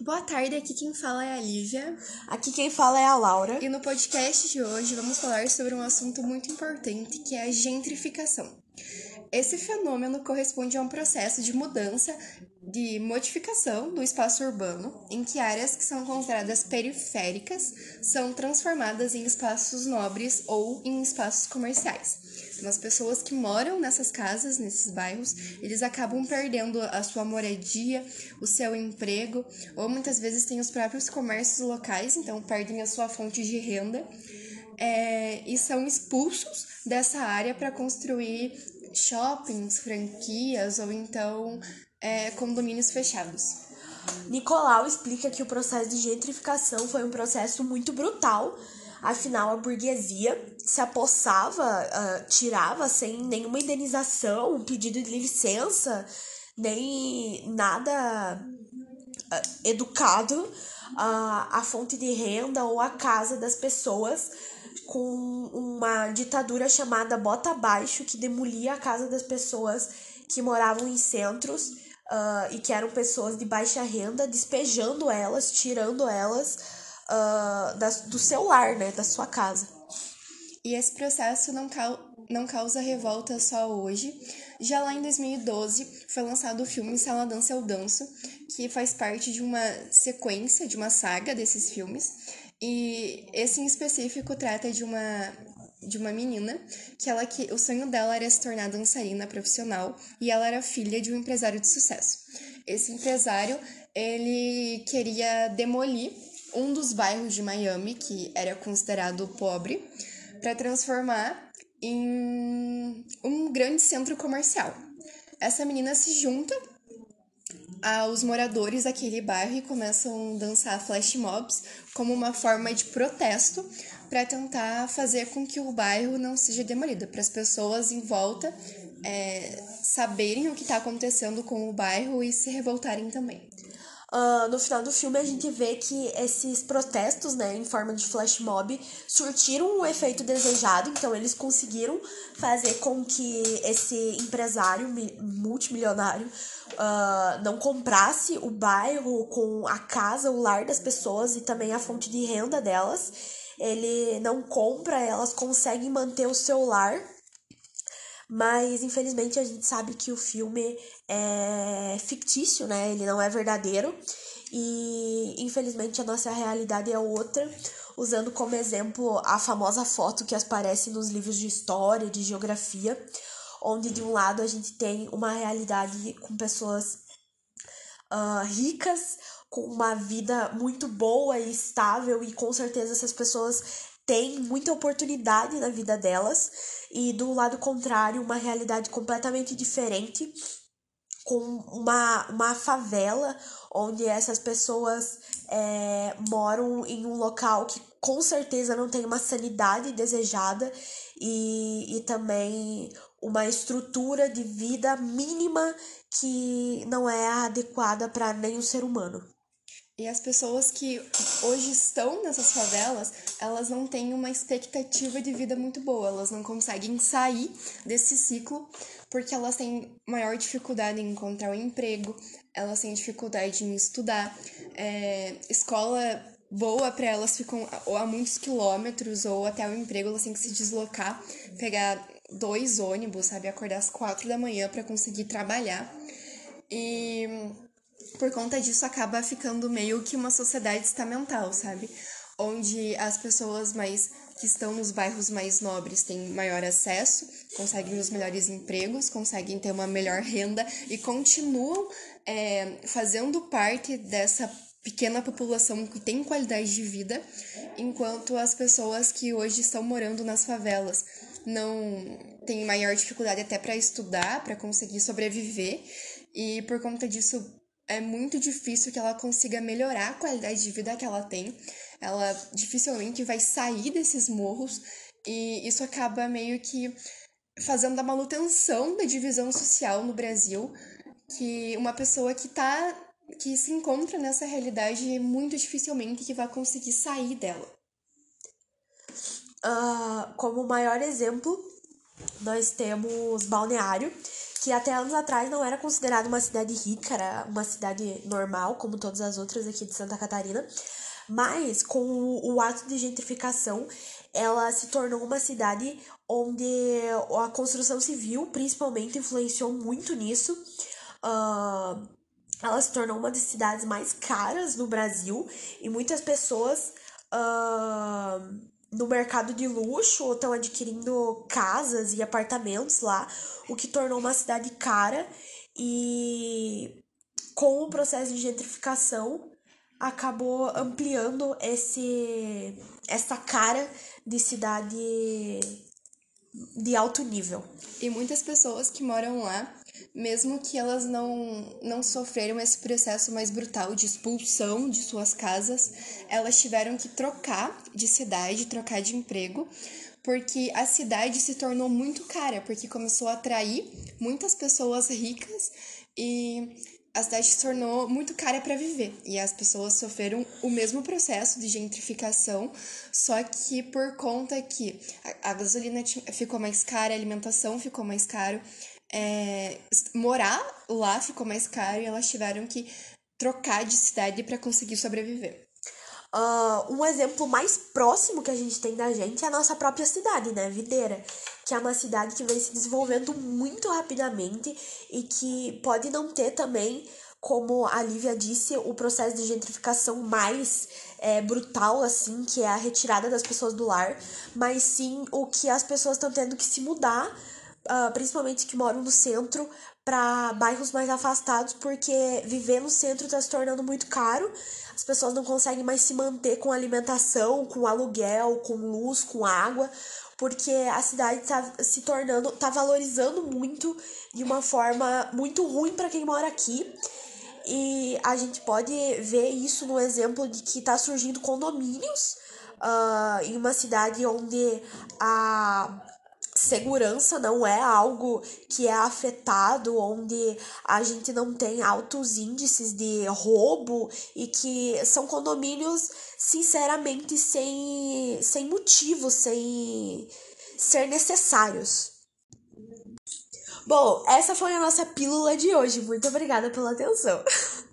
Boa tarde, aqui quem fala é a Lívia. Aqui quem fala é a Laura. E no podcast de hoje vamos falar sobre um assunto muito importante que é a gentrificação. Esse fenômeno corresponde a um processo de mudança, de modificação do espaço urbano, em que áreas que são consideradas periféricas são transformadas em espaços nobres ou em espaços comerciais. As pessoas que moram nessas casas, nesses bairros, eles acabam perdendo a sua moradia, o seu emprego, ou muitas vezes têm os próprios comércios locais, então perdem a sua fonte de renda. É, e são expulsos dessa área para construir shoppings, franquias ou então é, condomínios fechados. Nicolau explica que o processo de gentrificação foi um processo muito brutal, afinal a burguesia se apossava, uh, tirava sem nenhuma indenização, pedido de licença, nem nada uh, educado uh, a fonte de renda ou a casa das pessoas com uma ditadura chamada Bota Abaixo, que demolia a casa das pessoas que moravam em centros uh, e que eram pessoas de baixa renda, despejando elas, tirando elas uh, da, do seu lar, né, da sua casa. E esse processo não, cau não causa revolta só hoje. Já lá em 2012 foi lançado o filme Se Ela Dança Eu Danço, que faz parte de uma sequência, de uma saga desses filmes. E esse em específico trata de uma de uma menina que ela que o sonho dela era se tornar dançarina profissional e ela era filha de um empresário de sucesso. Esse empresário, ele queria demolir um dos bairros de Miami que era considerado pobre para transformar em um grande centro comercial. Essa menina se junta aos moradores daquele bairro e começam a dançar flash mobs como uma forma de protesto para tentar fazer com que o bairro não seja demolido, para as pessoas em volta é, saberem o que está acontecendo com o bairro e se revoltarem também. Uh, no final do filme a gente vê que esses protestos, né, em forma de flash mob, surtiram o efeito desejado, então eles conseguiram fazer com que esse empresário multimilionário uh, não comprasse o bairro com a casa, o lar das pessoas e também a fonte de renda delas. Ele não compra, elas conseguem manter o seu lar mas infelizmente a gente sabe que o filme é fictício, né? Ele não é verdadeiro. E infelizmente a nossa realidade é outra, usando como exemplo a famosa foto que aparece nos livros de história, de geografia, onde de um lado a gente tem uma realidade com pessoas uh, ricas, com uma vida muito boa e estável, e com certeza essas pessoas têm muita oportunidade na vida delas e do lado contrário, uma realidade completamente diferente, com uma, uma favela onde essas pessoas é, moram em um local que com certeza não tem uma sanidade desejada e, e também uma estrutura de vida mínima que não é adequada para nenhum ser humano. E as pessoas que hoje estão nessas favelas, elas não têm uma expectativa de vida muito boa, elas não conseguem sair desse ciclo porque elas têm maior dificuldade em encontrar um emprego, elas têm dificuldade em estudar, é, escola boa para elas ficam ou a muitos quilômetros ou até o emprego elas têm que se deslocar, pegar dois ônibus, sabe, acordar às quatro da manhã para conseguir trabalhar. E por conta disso acaba ficando meio que uma sociedade estamental, sabe? Onde as pessoas mais que estão nos bairros mais nobres têm maior acesso, conseguem os melhores empregos, conseguem ter uma melhor renda e continuam é, fazendo parte dessa pequena população que tem qualidade de vida, enquanto as pessoas que hoje estão morando nas favelas não têm maior dificuldade até para estudar, para conseguir sobreviver, e por conta disso é muito difícil que ela consiga melhorar a qualidade de vida que ela tem. Ela dificilmente vai sair desses morros e isso acaba meio que fazendo a manutenção da divisão social no Brasil, que uma pessoa que tá que se encontra nessa realidade muito dificilmente que vai conseguir sair dela. Uh, como maior exemplo nós temos Balneário, que até anos atrás não era considerada uma cidade rica, era uma cidade normal, como todas as outras aqui de Santa Catarina. Mas com o, ato de gentrificação, ela se tornou uma cidade onde a construção civil, principalmente, influenciou muito nisso. Uh, ela se tornou uma das cidades mais caras no Brasil e muitas pessoas uh, no mercado de luxo estão adquirindo casas e apartamentos lá, o que tornou uma cidade cara e com o processo de gentrificação acabou ampliando esse essa cara de cidade de alto nível. E muitas pessoas que moram lá, mesmo que elas não, não sofreram esse processo mais brutal de expulsão de suas casas, elas tiveram que trocar de cidade, trocar de emprego, porque a cidade se tornou muito cara, porque começou a atrair muitas pessoas ricas e a cidade se tornou muito cara para viver. E as pessoas sofreram o mesmo processo de gentrificação, só que por conta que a, gasolina ficou mais cara, a alimentação ficou mais caro, é, morar lá ficou mais caro e elas tiveram que trocar de cidade para conseguir sobreviver. Uh, um exemplo mais próximo que a gente tem da gente é a nossa própria cidade, né? Videira, que é uma cidade que vem se desenvolvendo muito rapidamente e que pode não ter também, como a Lívia disse, o processo de gentrificação mais é, brutal, assim, que é a retirada das pessoas do lar, mas sim o que as pessoas estão tendo que se mudar uh, principalmente que moram no centro, para bairros mais afastados, porque viver no centro está se tornando muito caro. As pessoas não conseguem mais se manter com alimentação, com aluguel, com luz, com água, porque a cidade está se tornando, está valorizando muito de uma forma muito ruim para quem mora aqui. E a gente pode ver isso no exemplo de que está surgindo condomínios uh, em uma cidade onde a segurança não é algo que é afetado, onde a gente não tem altos índices de roubo e que são condomínios, sinceramente, sem, sem motivo, sem ser necessários. Bom, essa foi a nossa pílula de hoje. Muito obrigada pela atenção.